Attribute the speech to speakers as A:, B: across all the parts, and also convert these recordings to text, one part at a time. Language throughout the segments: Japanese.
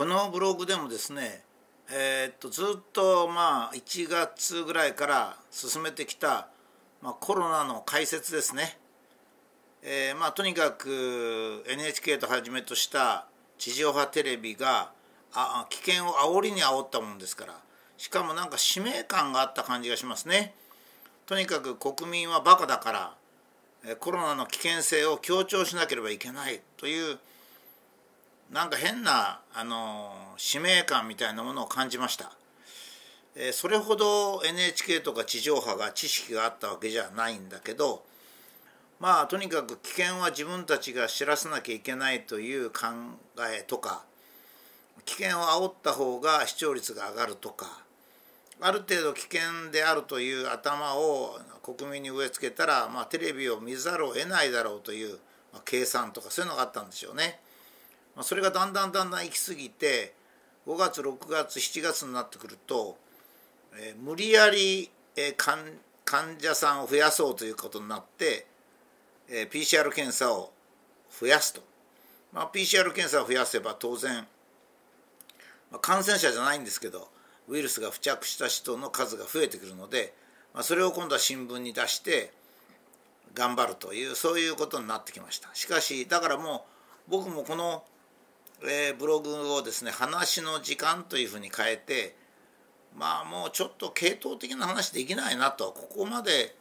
A: このブログでもですねえー、っとずっとまあ1月ぐらいから進めてきた、まあ、コロナの解説ですね、えー、まあとにかく NHK とはじめとした地上波テレビがあ危険を煽りに煽ったもんですからしかもなんか使命感があった感じがしますね。とにかく国民はバカだからコロナの危険性を強調しなければいけないというなんか変なあの使命感みたいなものを感じました、えそれほど NHK とか地上波が知識があったわけじゃないんだけどまあとにかく危険は自分たちが知らせなきゃいけないという考えとか危険を煽った方が視聴率が上がるとかある程度危険であるという頭を国民に植え付けたら、まあ、テレビを見ざるを得ないだろうという、まあ、計算とかそういうのがあったんでしょうね。まあ、それがだんだんだんだん行き過ぎて5月6月7月になってくると、えー、無理やり、えー、患患者さんを増やそうということになって、えー、PCR 検査を増やすと、まあ、PCR 検査を増やせば当然、まあ、感染者じゃないんですけどウイルスが付着した人の数が増えてくるので、まあ、それを今度は新聞に出して頑張るというそういうことになってきました。しかしだからもう僕もこの、えー、ブログをですね話の時間というふうに変えてまあもうちょっと系統的な話できないなとここまで、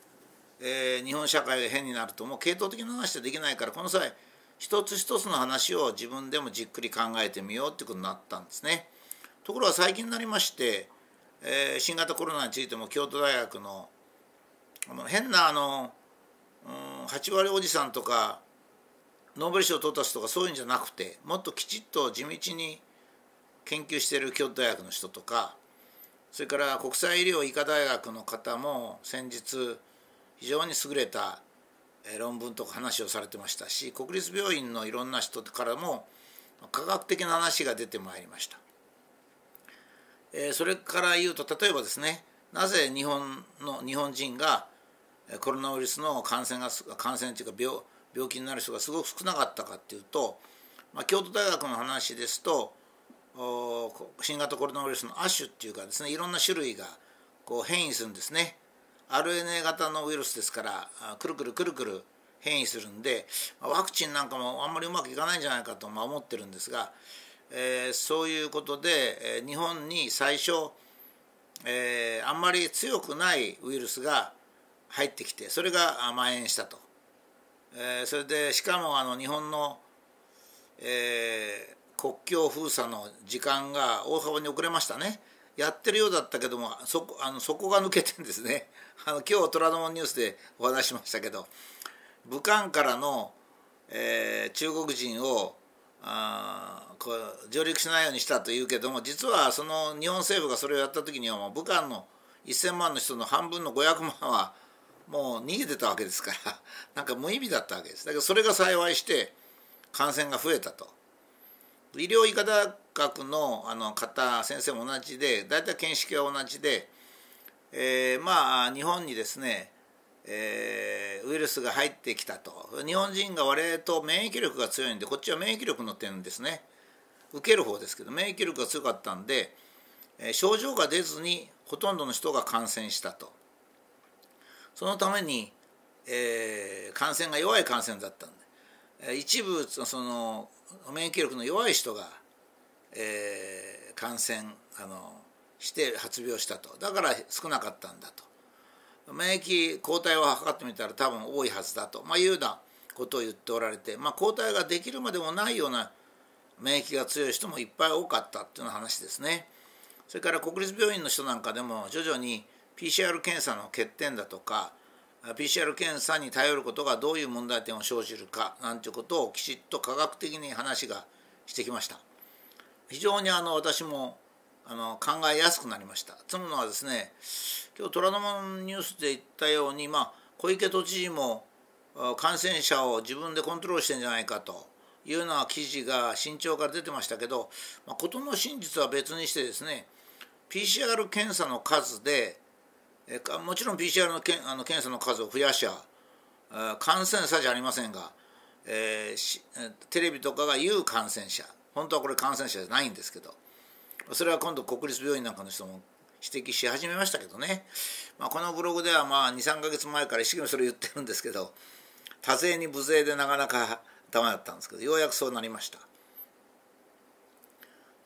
A: えー、日本社会が変になるともう系統的な話でできないからこの際一つ一つの話を自分でもじっくり考えてみようってことになったんですね。ところが最近になりまして、えー、新型コロナについても京都大学の変なあの、うん、8割おじさんとかノーベル賞を取った人とかそういうんじゃなくてもっときちっと地道に研究してる京都大学の人とかそれから国際医療医科大学の方も先日非常に優れた論文とか話をされてましたし国立病院のいろんな人からも科学的な話が出てまいりました。えそれから言うと例えばですねなぜ日本の日本人がコロナウイルスの感染が感染というか病病気になる人がすごく少なかったかっていうと、まあ、京都大学の話ですと新型コロナウイルスの亜種っていうかですねいろんな種類がこう変異するんですね。RNA 型のウイルスですからくるくるくるくる変異するんでワクチンなんかもあんまりうまくいかないんじゃないかと思ってるんですがえー、そういうことで、えー、日本に最初、えー、あんまり強くないウイルスが入ってきてそれが蔓延したと、えー、それでしかもあの日本の、えー、国境封鎖の時間が大幅に遅れましたね。やってるようだったけどもそこあのそこが抜けてんですね。あの今日虎ノ門ニュースでお話しましたけど武漢からの、えー、中国人をあこ上陸しないようにしたというけども実はその日本政府がそれをやった時にはもう武漢の1,000万の人の半分の500万はもう逃げてたわけですから なんか無意味だったわけです。だけどそれが幸いして感染が増えたと。医療医科大学のあの方先生も同じで大体見識は同じで、えー、まあ日本にですねえー、ウイルスが入ってきたと。日本人が我々と免疫力が強いんでこっちは免疫力の点ですね。受ける方ですけど免疫力が強かったんで、え、症状が出ずにほとんどの人が感染したと。そのために、えー、感染が弱い感染だったんで一部その免疫力の弱い人が、えー、感染あのして発病したと。だから少なかったんだと。免疫抗体を測ってみたら多分多いはずだと、まあ、いうようなことを言っておられて、まあ、抗体ができるまでもないような免疫が強い人もいっぱい多かったっていうような話ですね。それから国立病院の人なんかでも徐々に PCR 検査の欠点だとか PCR 検査に頼ることがどういう問題点を生じるかなんていうことをきちっと科学的に話がしてきました。非常にあの私もあの考えやすくなりました。つむのはですね今日虎ノ門ニュースで言ったように、まあ、小池都知事も感染者を自分でコントロールしてんじゃないかというような記事が新潮から出てましたけど、まあ、事の真実は別にしてですね PCR 検査の数でもちろん PCR のけあの検査の数を増やしゃ感染者じゃありませんが、えー、テレビとかが言う感染者本当はこれ感染者じゃないんですけどそれは今度国立病院なんかの人も指摘し始めましたけどね、まあ、このブログではまあ23か月前から一生懸命それ言ってるんですけど多勢に無勢でなかなかダメだったんですけどようやくそうなりました。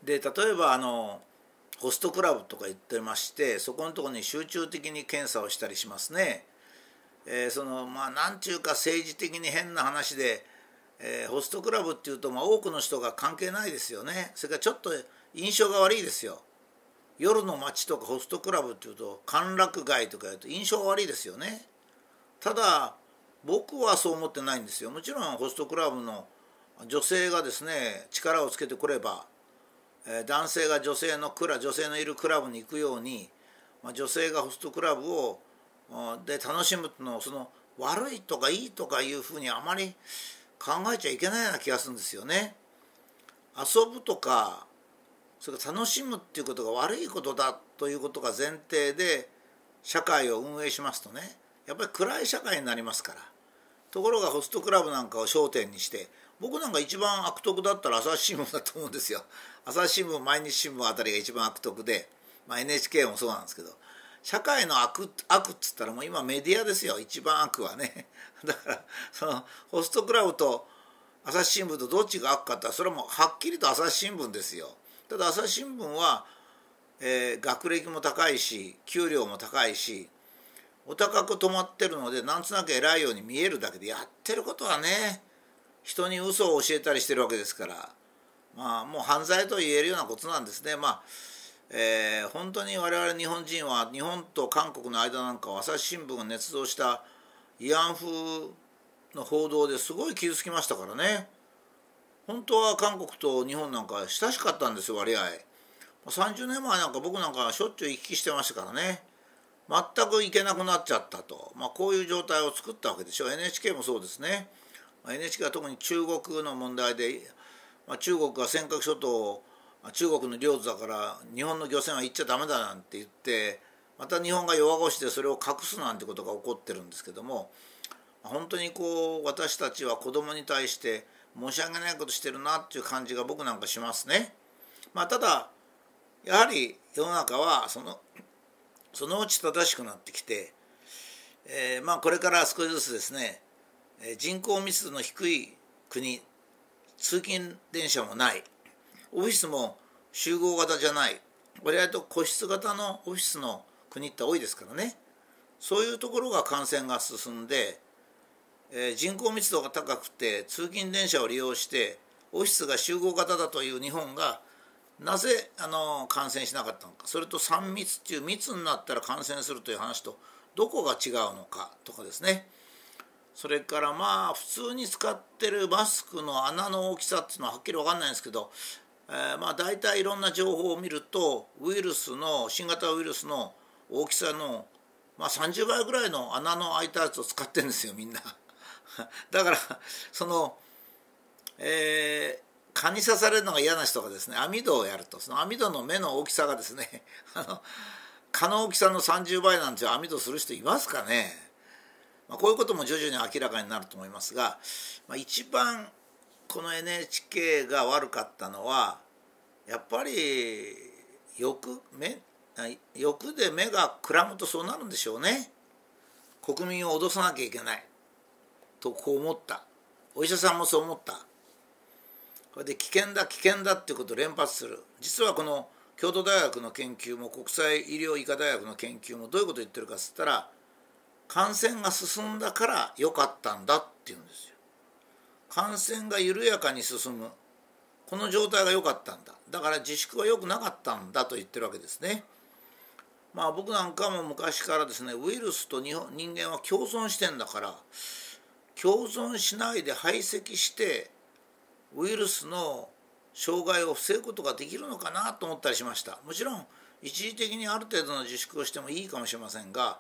A: で例えばあのホストクラブとか言ってましてそこのところに集中的に検査をしたりしますね。えー、そのまあ何ちゅうか政治的に変な話で、えー、ホストクラブっていうと、まあ、多くの人が関係ないですよね。それからちょっと印象が悪いですよ。夜の街とかホストクラブっていうと歓楽街とか言うと印象が悪いですよね。ただ僕はそう思ってないんですよ。もちろんホストクラブの女性がですね力をつけてくれば男性が女性のクラ女性のいるクラブに行くように女性がホストクラブをで楽しむのをその悪いとかいいとかいうふうにあまり考えちゃいけないような気がするんですよね。遊ぶとかそれから楽しむっていうことが悪いことだということが前提で社会を運営しますとねやっぱり暗い社会になりますからところがホストクラブなんかを焦点にして僕なんか一番悪徳だったら朝日新聞だと思うんですよ。朝日新聞毎日新聞あたりが一番悪徳で、まあ、NHK もそうなんですけど社会の悪悪っつったらもう今メディアですよ。一番悪はね。だからそのホストクラブと朝日新聞とどっちが悪かったらそれはもうはっきりと朝日新聞ですよ。ただ朝日新聞は、えー、学歴も高いし給料も高いしお高く止まってるのでなんとなく偉いように見えるだけでやってることはね人に嘘を教えたりしてるわけですからまあもう犯罪と言えるようなことなんですね。まあえー、本当に我々日本人は日本と韓国の間なんか朝日新聞が捏造した慰安婦の報道ですごい傷つきましたからね。本当は韓国と日本なんか親しかったんですよ割合。30年前なんか僕なんかしょっちゅう行き来してましたからね。全く行けなくなっちゃったと、まあ、こういう状態を作ったわけでしょ NHK もそうですね。NHK は特に中国の問題で、まあ、中国が尖閣諸島中国の領土だから日本の漁船は行っちゃダメだなんて言ってまた日本が弱腰でそれを隠すなんてことが起こってるんですけども本当にこう私たちは子供に対して申し訳ないことしてるなっていう感じが僕なんかしますね。まあ、ただやはり世の中はそのそのうち正しくなってきて、えー、まあこれから少しずつですね人口密度の低い国通勤電車もない。オフィスも集合型じゃない。割合と個室型のオフィスの国って多いですからね。そういうところが感染が進んで、え、人口密度が高くて通勤電車を利用してオフィスが集合型だという日本がなぜあの感染しなかったのか。それと3密っていう密になったら感染するという話とどこが違うのかとかですね。それからまあ普通に使ってるマスクの穴の大きさっていうのははっきり分かんないんですけど、えー、まあ大体いろんな情報を見るとウイルスの新型ウイルスの大きさの、まあ、30倍ぐらいの穴の開いたやつを使ってるんですよみんな。だからその、えー、蚊に刺されるのが嫌な人がですね網戸をやるとその網戸の目の大きさがですね あの蚊の大きさの30倍なんて網戸する人いますかね？まあ、こういうことも徐々に明らかになると思いますが、まあ、一番この NHK が悪かったのはやっぱり欲目欲で目がくらむとそうなるんでしょうね。国民を脅さなきゃいけない。とこう思った。お医者さんもそう思った。これで危険だ危険だっていうことを連発する。実はこの京都大学の研究も国際医療医科大学の研究もどういうことを言ってるかっつったら感染が進んだから良かったんだっていうんですよ。感染が緩やかに進む。この状態が良かったんだ。だから自粛は良くなかったんだと言ってるわけですね。まあ僕なんかも昔からですねウイルスと人間は共存してんだから共存しないで排斥してウイルスの障害を防ぐことができるのかなと思ったりしました。もちろん一時的にある程度の自粛をしてもいいかもしれませんが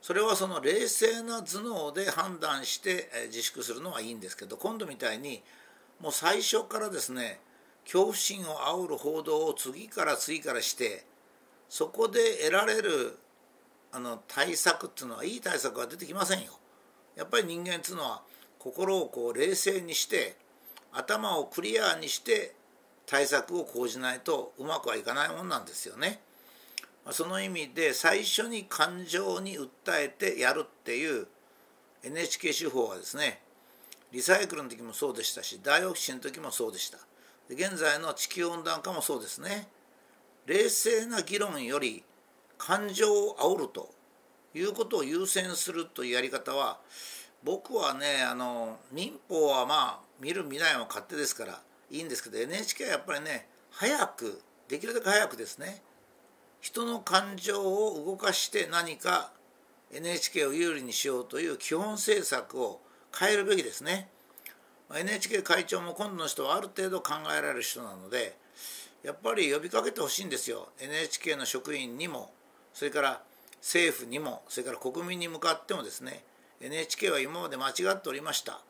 A: それはその冷静な頭脳で判断して自粛するのはいいんですけど今度みたいにもう最初からですね恐怖心を煽る報道を次から次からしてそこで得られるあの対策っていうのはいい対策は出てきませんよ。やっぱり人間っていうのは心をこう冷静にして頭をクリアにして対策を講じないとうまくはいかないもんなんですよね。その意味で最初に感情に訴えてやるっていう NHK 手法はですねリサイクルの時もそうでしたしダイオキシンの時もそうでした。現在の地球温暖化もそうですね。冷静な議論より感情を煽るということを優先するというやり方は僕はねあの民法はまあ見る見ないは勝手ですからいいんですけど NHK はやっぱりね早くできるだけ早くですね人の感情を動かして何か NHK を有利にしようという基本政策を変えるべきですね。NHK 会長も今度の人はある程度考えられる人なのでやっぱり呼びかけてほしいんですよ。NHK の職員にもそれから政府にもそれから国民に向かってもですね。NHK は今まで間違っておりました。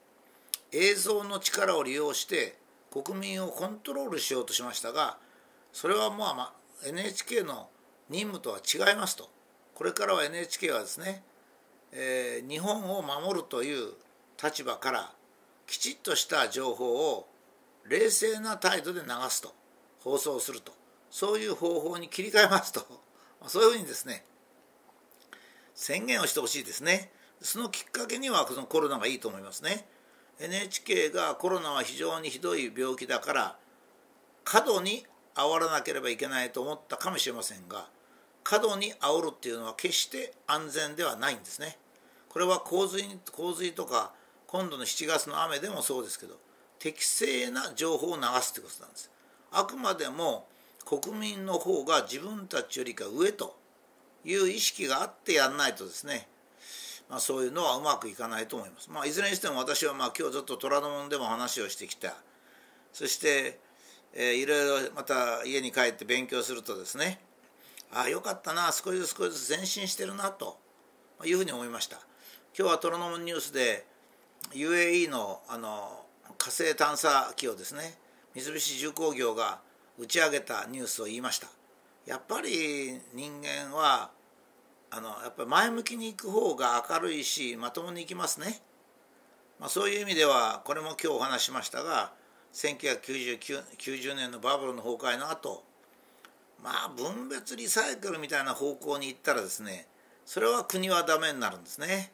A: 映像の力を利用して国民をコントロールしようとしましたがそれはまあ、ま、NHK の任務とは違いますと。これからは NHK はですね、えー、日本を守るという立場からきちっとした情報を冷静な態度で流すと。放送すると。そういう方法に切り替えますと。そういうふうにですね宣言をしてほしいですね。そのきっかけにはこのコロナがいいと思いますね。NHK がコロナは非常にひどい病気だから過度に煽らなければいけないと思ったかもしれませんが過度に煽るっていうのは決して安全ではないんですね。これは洪水洪水とか今度の7月の雨でもそうですけど適正な情報を流すということなんです。あくまでも国民の方が自分たちよりか上という意識があってやんないとですね、まあ、そういうのはうまくいかないと思います。まあ、いずれにしても私はまあ今日ずっと虎ノ門でも話をしてきたそして、えー、いろいろまた家に帰って勉強するとですねああよかったな少しずつ少しずつ前進してるなというふうに思いました。今日はトロノモニュースで UAE のあの火星探査機をですね三菱重工業が打ち上げたニュースを言いました。やっぱり人間はあのやっぱり前向きに行く方が明るいしまともに行きますね、まあ、そういう意味ではこれも今日お話ししましたが1990年のバブルの崩壊の後まあ分別リサイクルみたいな方向に行ったらですねそれは国はダメになるんですね。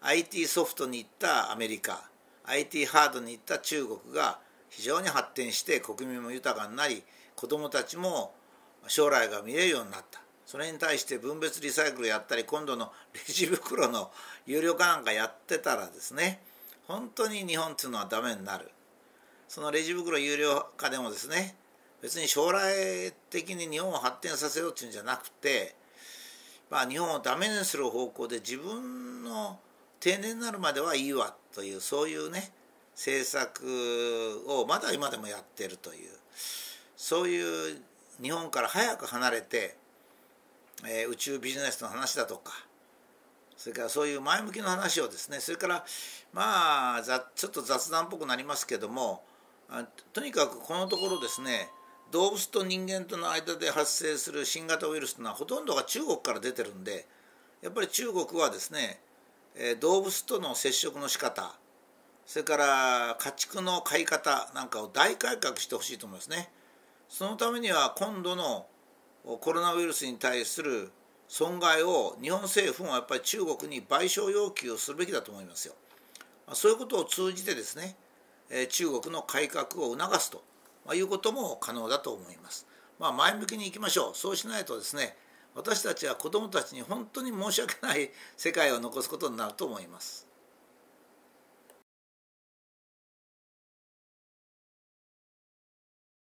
A: IT ソフトに行ったアメリカ IT ハードに行った中国が非常に発展して国民も豊かになり子どもたちも将来が見えるようになった。それに対して分別リサイクルやったり今度のレジ袋の有料化なんかやってたらですね本当に日本っていうのはダメになる。そのレジ袋有料化でもですね別に将来的に日本を発展させようっていうんじゃなくて、まあ、日本をダメにする方向で自分の定年になるまではいいわというそういうね政策をまだ今でもやってるというそういう日本から早く離れて、えー、宇宙ビジネスの話だとかそれからそういう前向きな話をですねそれからまあちょっと雑談っぽくなりますけどもとにかくこのところですね動物と人間との間で発生する新型ウイルスというのはほとんどが中国から出てるんでやっぱり中国はですね動物との接触の仕方それから家畜の飼い方なんかを大改革してほしいと思いますね。そのためには今度のコロナウイルスに対する損害を日本政府もやっぱり中国に賠償要求をするべきだと思いますよ。そういうことを通じてですね中国の改革を促すとまあ、いうことも可能だと思います。まあ、前向きにいきましょうそうしないとですね私たちは子どもたちに本当に申し訳ない世界を残すことになると思います。